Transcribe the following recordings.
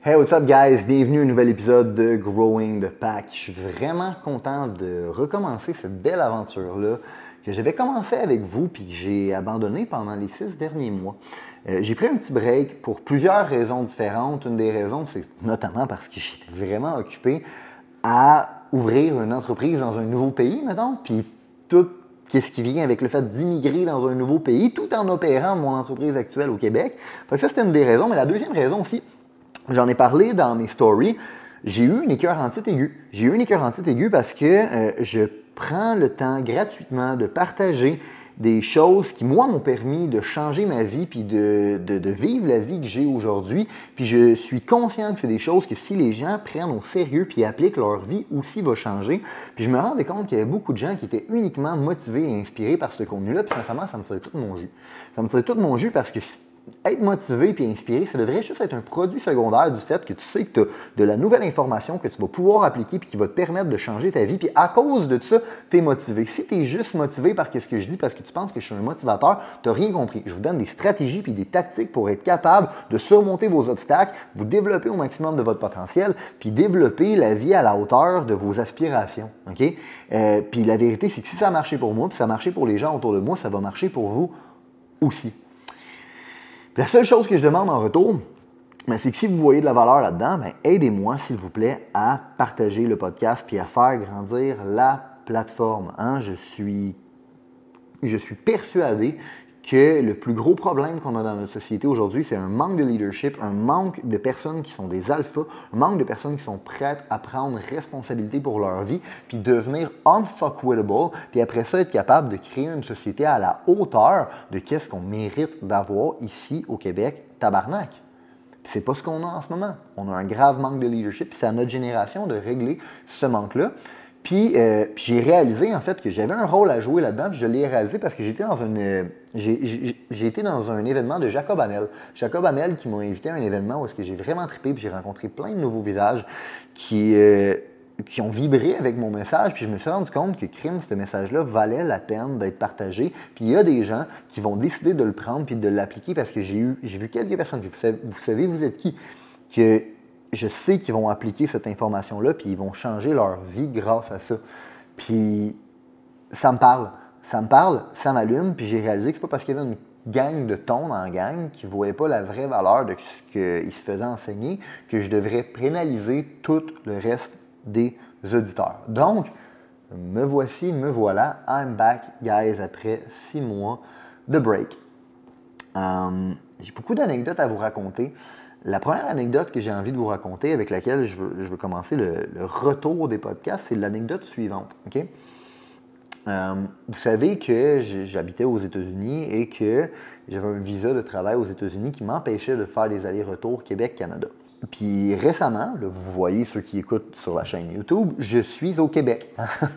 Hey, what's up, guys? Bienvenue à un nouvel épisode de Growing the Pack. Je suis vraiment content de recommencer cette belle aventure-là que j'avais commencé avec vous puis que j'ai abandonné pendant les six derniers mois. Euh, j'ai pris un petit break pour plusieurs raisons différentes. Une des raisons, c'est notamment parce que j'étais vraiment occupé à ouvrir une entreprise dans un nouveau pays, mettons, puis tout qu'est-ce qui vient avec le fait d'immigrer dans un nouveau pays tout en opérant mon entreprise actuelle au Québec. Fait que ça, c'était une des raisons. Mais la deuxième raison aussi, J'en ai parlé dans mes stories. J'ai eu une écœurantite aiguë. J'ai eu une écœurantite aiguë parce que euh, je prends le temps gratuitement de partager des choses qui, moi, m'ont permis de changer ma vie puis de, de, vivre la vie que j'ai aujourd'hui. Puis je suis conscient que c'est des choses que si les gens prennent au sérieux puis appliquent leur vie aussi va changer. Puis je me rendais compte qu'il y avait beaucoup de gens qui étaient uniquement motivés et inspirés par ce contenu-là. Puis sincèrement, ça me tirait tout mon jus. Ça me tirait tout mon jus parce que être motivé et inspiré, ça devrait juste être un produit secondaire du fait que tu sais que tu as de la nouvelle information que tu vas pouvoir appliquer et qui va te permettre de changer ta vie. Puis à cause de ça, tu es motivé. Si tu es juste motivé par ce que je dis parce que tu penses que je suis un motivateur, tu n'as rien compris. Je vous donne des stratégies et des tactiques pour être capable de surmonter vos obstacles, vous développer au maximum de votre potentiel, puis développer la vie à la hauteur de vos aspirations. OK? Euh, puis la vérité, c'est que si ça a marché pour moi, puis ça a marché pour les gens autour de moi, ça va marcher pour vous aussi. La seule chose que je demande en retour, ben, c'est que si vous voyez de la valeur là-dedans, ben, aidez-moi, s'il vous plaît, à partager le podcast puis à faire grandir la plateforme. Hein. Je, suis, je suis persuadé que le plus gros problème qu'on a dans notre société aujourd'hui, c'est un manque de leadership, un manque de personnes qui sont des alphas, un manque de personnes qui sont prêtes à prendre responsabilité pour leur vie, puis devenir unfuckwittable, puis après ça, être capable de créer une société à la hauteur de qu'est-ce qu'on mérite d'avoir ici au Québec, tabarnak. C'est pas ce qu'on a en ce moment. On a un grave manque de leadership, puis c'est à notre génération de régler ce manque-là. Euh, puis, j'ai réalisé en fait que j'avais un rôle à jouer là-dedans, puis je l'ai réalisé parce que j'étais dans une euh, j'ai été dans un événement de Jacob Hamel. Jacob Hamel qui m'a invité à un événement où est-ce que j'ai vraiment trippé, puis j'ai rencontré plein de nouveaux visages qui, euh, qui ont vibré avec mon message, puis je me suis rendu compte que crime, ce message-là valait la peine d'être partagé. Puis il y a des gens qui vont décider de le prendre puis de l'appliquer parce que j'ai eu j'ai vu quelques personnes, vous savez, vous savez, vous êtes qui, que je sais qu'ils vont appliquer cette information-là, puis ils vont changer leur vie grâce à ça. Puis ça me parle. Ça me parle, ça m'allume, puis j'ai réalisé que c'est pas parce qu'il y avait une gang de tons dans la gang qui ne voyaient pas la vraie valeur de ce qu'ils se faisaient enseigner que je devrais pénaliser tout le reste des auditeurs. Donc, me voici, me voilà. I'm back, guys, après six mois de break. Euh, j'ai beaucoup d'anecdotes à vous raconter. La première anecdote que j'ai envie de vous raconter, avec laquelle je veux, commencer le, retour des podcasts, c'est l'anecdote suivante. Euh, vous savez que j'habitais aux États-Unis et que j'avais un visa de travail aux États-Unis qui m'empêchait de faire des allers-retours Québec-Canada. Puis récemment, vous voyez ceux qui écoutent sur la chaîne YouTube, je suis au Québec.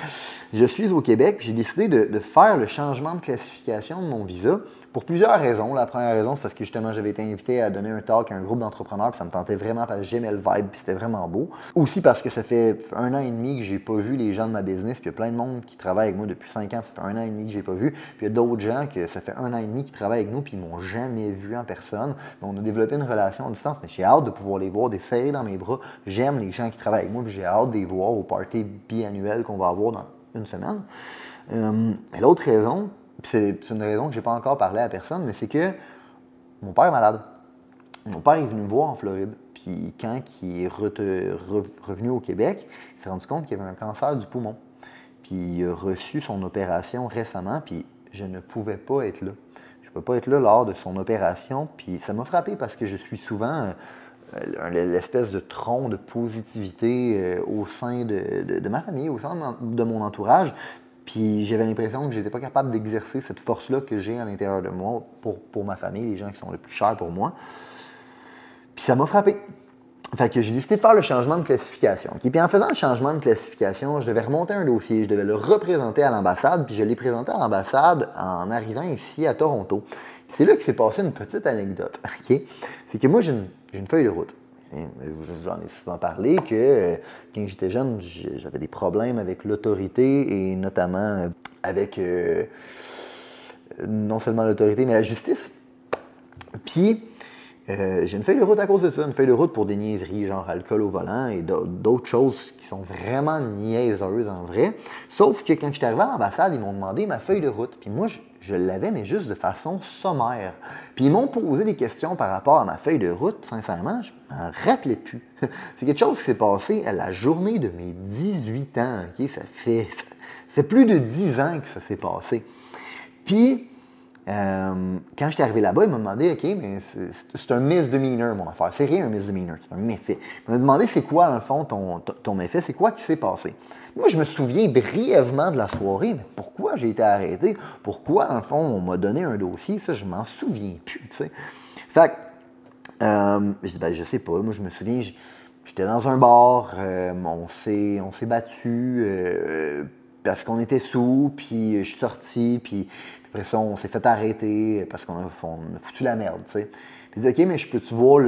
je suis au Québec, j'ai décidé de, faire le changement de classification de mon visa pour plusieurs raisons. La première raison, c'est parce que justement, j'avais été invité à donner un talk à un groupe d'entrepreneurs, puis ça me tentait vraiment parce que j'aimais le vibe, puis c'était vraiment beau. Aussi parce que ça fait un an et demi que j'ai pas vu les gens de ma business, puis il y a plein de monde qui travaille avec moi depuis cinq ans, ça fait un an et demi que j'ai pas vu. Puis il y a d'autres gens que ça fait un an et demi qui travaillent avec nous, puis ils m'ont jamais vu en personne. Mais on a développé une relation à distance, mais j'ai hâte de pouvoir les voir, d'essayer dans mes bras. J'aime les gens qui travaillent avec moi, puis j'ai hâte de les voir au party biannuel qu'on va avoir dans une semaine. Euh, l'autre raison, c'est une raison que je n'ai pas encore parlé à personne, mais c'est que mon père est malade. Mon père est venu me voir en Floride. Puis quand il est revenu au Québec, il s'est rendu compte qu'il avait un cancer du poumon. Puis il a reçu son opération récemment, puis je ne pouvais pas être là. Je ne peux pas être là lors de son opération. Puis ça m'a frappé parce que je suis souvent euh, l'espèce de tronc de positivité euh, au sein de, ma famille, au sein de mon entourage. Puis j'avais l'impression que je n'étais pas capable d'exercer cette force-là que j'ai à l'intérieur de moi pour, pour, ma famille, les gens qui sont les plus chers pour moi. Puis ça m'a frappé. fait que j'ai décidé de faire le changement de classification. Puis en faisant le changement de classification, je devais remonter un dossier, je devais le représenter à l'ambassade, puis je l'ai présenté à l'ambassade en arrivant ici à Toronto. C'est là que s'est passé une petite anecdote. C'est que moi, j'ai une, feuille de route. J'en ai souvent parlé que euh, quand j'étais jeune, j'avais des problèmes avec l'autorité et notamment euh, avec euh, non seulement l'autorité, mais la justice. Puis, euh, j'ai une feuille de route à cause de ça, une feuille de route pour des niaiseries, genre alcool au volant et d'autres choses qui sont vraiment niaiseuses en vrai. Sauf que quand j'étais arrivé à l'ambassade, ils m'ont demandé ma feuille de route. Puis moi, je, l'avais, mais juste de façon sommaire. Puis ils m'ont posé des questions par rapport à ma feuille de route. Sincèrement, je m'en rappelais plus. C'est quelque chose qui s'est passé à la journée de mes 18 ans. Ça, fait, ça fait plus de 10 ans que ça s'est passé. Puis, euh, quand j'étais arrivé là-bas, il m'a demandé, OK, mais c'est un misdemeanor, mon affaire. C'est rien un misdemeanor, c'est un méfait. Il m'a demandé, c'est quoi, dans le fond, ton, ton méfait, c'est quoi qui s'est passé? Moi, je me souviens brièvement de la soirée, mais pourquoi j'ai été arrêté? Pourquoi, dans le fond, on m'a donné un dossier? Ça, je m'en souviens plus, tu sais. Fait que, euh, je dis, ben, je sais pas. Moi, je me souviens, j'étais dans un bar, euh, on s'est battu parce qu'on était sous, puis je suis sorti, puis après ça, on s'est fait arrêter parce qu'on a, foutu la merde, tu sais. Puis il OK, mais je peux-tu voir,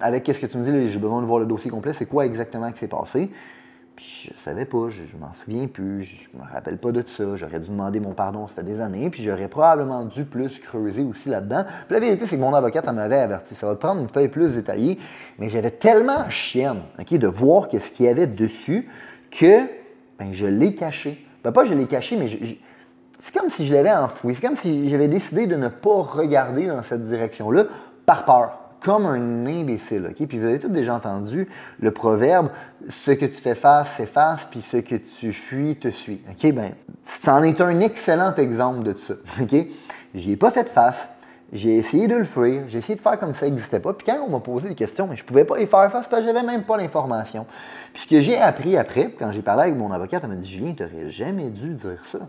avec qu'est-ce que tu me dis, j'ai besoin de voir le dossier complet, c'est quoi exactement qui s'est passé? Puis je savais pas, je, m'en souviens plus, je me rappelle pas de tout ça. J'aurais dû demander mon pardon, ça fait des années, puis j'aurais probablement dû plus creuser aussi là-dedans. Puis la vérité, c'est que mon avocate m'avait averti. Ça va te prendre une feuille plus détaillée, mais j'avais tellement chienne, OK, de voir qu'est-ce qu'il y avait dessus que ben, je l'ai caché. Ben, pas je l'ai caché, mais je, c'est comme si je l'avais enfoui. C'est comme si j'avais décidé de ne pas regarder dans cette direction-là par peur, comme un imbécile. Puis vous avez tous déjà entendu le proverbe ce que tu fais face s'efface, puis ce que tu fuis te suit. OK? Ben, c'en est un excellent exemple de ça. OK? J'y ai pas fait face. J'ai essayé de le fuir, j'ai essayé de faire comme ça n'existait pas. Puis quand on m'a posé des questions, je ne pouvais pas y faire face parce que j'avais même pas l'information. Puis ce que j'ai appris après, quand j'ai parlé avec mon avocate, elle m'a dit Julien, tu n'aurais jamais dû dire ça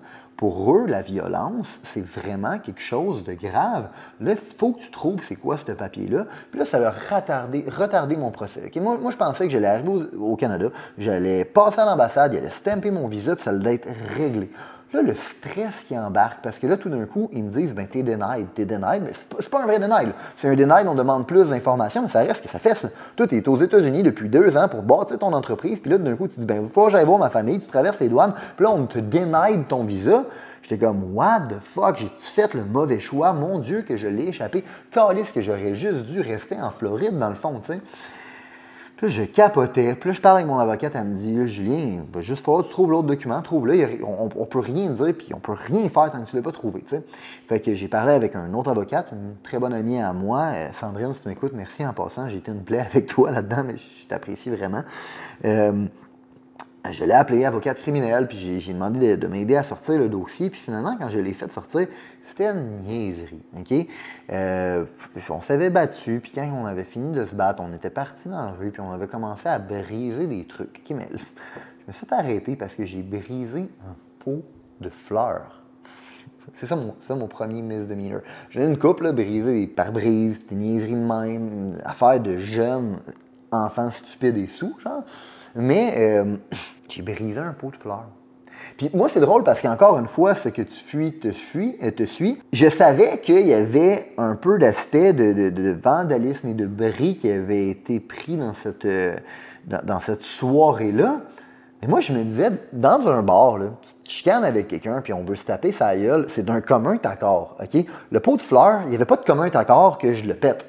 pour eux, la violence, c'est vraiment quelque chose de grave. Là, il faut que tu trouves c'est quoi ce papier-là. Puis là, ça a retardé, retardé mon procès. Moi, je pensais que j'allais arriver au, Canada, j'allais passer à l'ambassade, il allait stamper mon visa, puis ça allait être réglé. Là, le stress qui embarque, parce que là, tout d'un coup, ils me disent, ben, t'es denied, t'es denied, mais c'est pas, un vrai denied. C'est un denied, on demande plus d'informations, mais ça reste que ça fait ça. Toi, t'es aux États-Unis depuis deux ans pour bâtir ton entreprise, puis là, d'un coup, tu dis, ben, faut que j'aille voir ma famille, tu traverses les douanes, puis là, on te denied ton visa. J'étais comme, what the fuck, j'ai fait le mauvais choix, mon Dieu, que je l'ai échappé. Calice que j'aurais juste dû rester en Floride, dans le fond, tu sais. Là, je capotais. Puis là, je parle avec mon avocate, elle me dit là, Julien, va juste falloir que tu trouves l'autre document, trouve-le. On, ne peut rien dire, puis on peut rien faire tant que tu ne l'as pas trouvé. Fait que j'ai parlé avec un autre avocate, une très bonne amie à moi, euh, Sandrine, si tu m'écoutes, merci en passant. J'ai été une plaie avec toi là-dedans, mais je t'apprécie vraiment. Euh, je l'ai appelé avocate criminelle, puis j'ai demandé de, m'aider à sortir le dossier. Puis finalement, quand je l'ai fait sortir, c'était une niaiserie. OK? Euh, on s'avait battu, puis quand on avait fini de se battre, on était parti dans la rue, puis on avait commencé à briser des trucs. OK, mais je me suis arrêté parce que j'ai brisé un pot de fleurs. C'est ça, ça mon premier misdemeanor. J'ai une couple, là, briser des pare-brises, des niaiseries de même, affaire de jeunes enfants stupides et sous, genre. Mais euh, j'ai brisé un pot de fleurs. Puis moi, c'est drôle parce qu'encore une fois, ce que tu fuis te suit. Euh, te suit. Je savais qu'il y avait un peu d'aspect de, vandalisme et de bris qui avait été pris dans cette, euh, dans, cette soirée-là. Mais moi, je me disais, dans un bar, là, tu chicanes avec quelqu'un puis on veut se taper sa gueule, c'est d'un commun accord. OK? Le pot de fleurs, il n'y avait pas de commun accord que je le pète.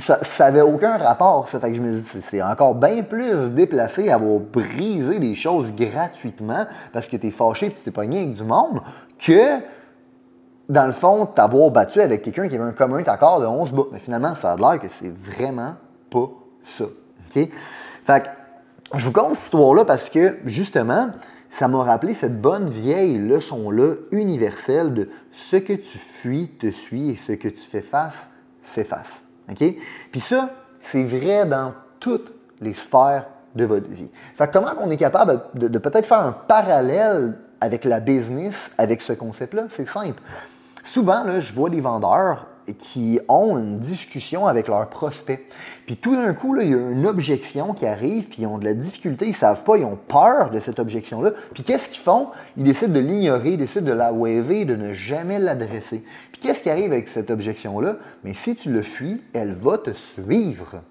Ça n'avait aucun rapport, ça. Fait que je me dis, c'est encore bien plus déplacé à avoir brisé des choses gratuitement parce que tu es fâché et tu t'es pogné avec du monde que, dans le fond, t'avoir battu avec quelqu'un qui avait un commun accord de 11 bouts. Mais finalement, ça a l'air que c'est vraiment pas ça. Fait que, je vous conte cette histoire-là parce que, justement, ça m'a rappelé cette bonne vieille leçon-là universelle de ce que tu fuis te suit et ce que tu fais face s'efface. Puis ça, c'est vrai dans toutes les sphères de votre vie. Comment on est capable de, peut-être faire un parallèle avec la business, avec ce concept-là? C'est simple. Souvent, je vois des vendeurs qui ont une discussion avec leurs prospects. Puis tout d'un coup, il y a une objection qui arrive, puis ils ont de la difficulté, ils ne savent pas, ils ont peur de cette objection-là. Puis qu'est-ce qu'ils font? Ils décident de l'ignorer, ils décident de la waver, de ne jamais l'adresser. Puis qu'est-ce qui arrive avec cette objection-là? Mais si tu le fuis, elle va te suivre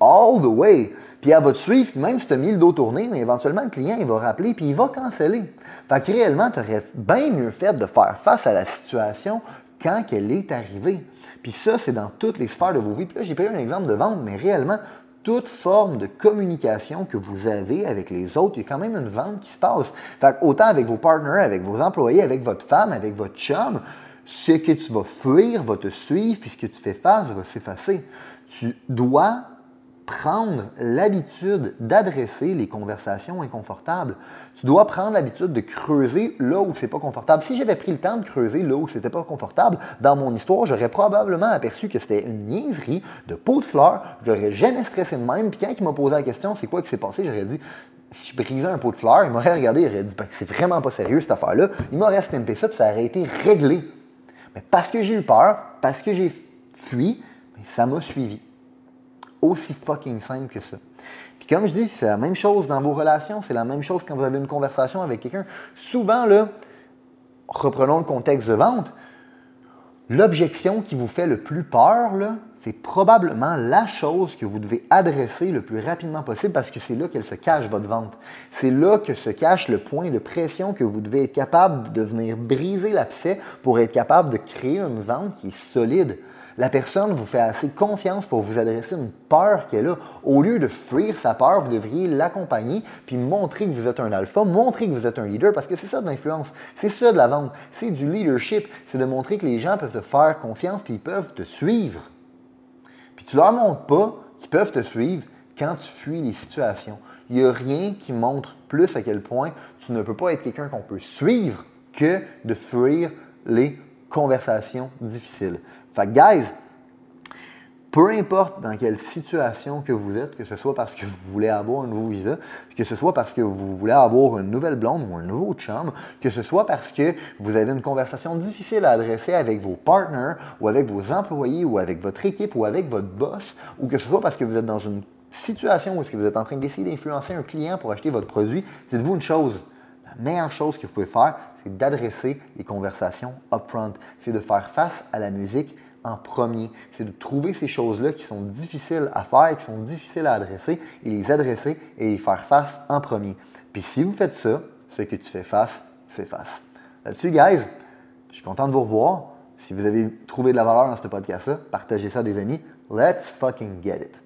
all the way. Puis elle va te suivre, même si tu as mis le dos tourné, mais éventuellement le client il va rappeler, puis il va canceller. Fait que réellement, tu aurais bien mieux fait de faire face à la situation quand elle est arrivée. Puis ça, c'est dans toutes les sphères de vos vies. Puis là, j'ai pris un exemple de vente, mais réellement, toute forme de communication que vous avez avec les autres, il y a quand même une vente qui se passe. Fait autant avec vos partenaires, avec vos employés, avec votre femme, avec votre chum, ce que tu vas fuir va te suivre, puis ce que tu fais face va s'effacer. Tu dois prendre l'habitude d'adresser les conversations inconfortables. Tu dois prendre l'habitude de creuser là où c'est pas confortable. Si j'avais pris le temps de creuser là où c'était pas confortable, dans mon histoire, j'aurais probablement aperçu que c'était une niaiserie de peau de fleurs. J'aurais jamais stressé de même. Puis quand il m'a posé la question, c'est quoi qui s'est passé, j'aurais dit, je brisais un pot de fleurs. Il m'aurait regardé, il aurait dit, ben, c'est vraiment pas sérieux cette affaire-là. Il m'aurait stampé ça, puis ça aurait été réglé. Mais parce que j'ai eu peur, parce que j'ai fui, ça m'a suivi aussi fucking simple que ça. Puis comme je dis, c'est la même chose dans vos relations, c'est la même chose quand vous avez une conversation avec quelqu'un. Souvent, là, reprenons le contexte de vente, l'objection qui vous fait le plus peur, c'est probablement la chose que vous devez adresser le plus rapidement possible parce que c'est là qu'elle se cache, votre vente. C'est là que se cache le point de pression que vous devez être capable de venir briser l'abcès pour être capable de créer une vente qui est solide la personne vous fait assez confiance pour vous adresser une peur qu'elle a. Au lieu de fuir sa peur, vous devriez l'accompagner puis montrer que vous êtes un alpha, montrer que vous êtes un leader parce que c'est ça de l'influence. C'est ça de la vente. C'est du leadership. C'est de montrer que les gens peuvent te faire confiance puis ils peuvent te suivre. Puis tu leur montres pas qu'ils peuvent te suivre quand tu fuis les situations. Il n'y a rien qui montre plus à quel point tu ne peux pas être quelqu'un qu'on peut suivre que de fuir les conversations difficiles. Fait que, guys, peu importe dans quelle situation que vous êtes, que ce soit parce que vous voulez avoir un nouveau visa, que ce soit parce que vous voulez avoir une nouvelle blonde ou un nouveau chum, que ce soit parce que vous avez une conversation difficile à adresser avec vos partners ou avec vos employés ou avec votre équipe ou avec votre boss, ou que ce soit parce que vous êtes dans une situation où est-ce que vous êtes en train d'essayer d'influencer un client pour acheter votre produit, dites-vous une chose, meilleure chose que vous pouvez faire, c'est d'adresser les conversations upfront, c'est de faire face à la musique en premier. C'est de trouver ces choses-là qui sont difficiles à faire, qui sont difficiles à adresser, et les adresser et les faire face en premier. Puis si vous faites ça, ce que tu fais face, c'est face. Là-dessus, guys, je suis content de vous revoir. Si vous avez trouvé de la valeur dans ce podcast-là, partagez ça à des amis. Let's fucking get it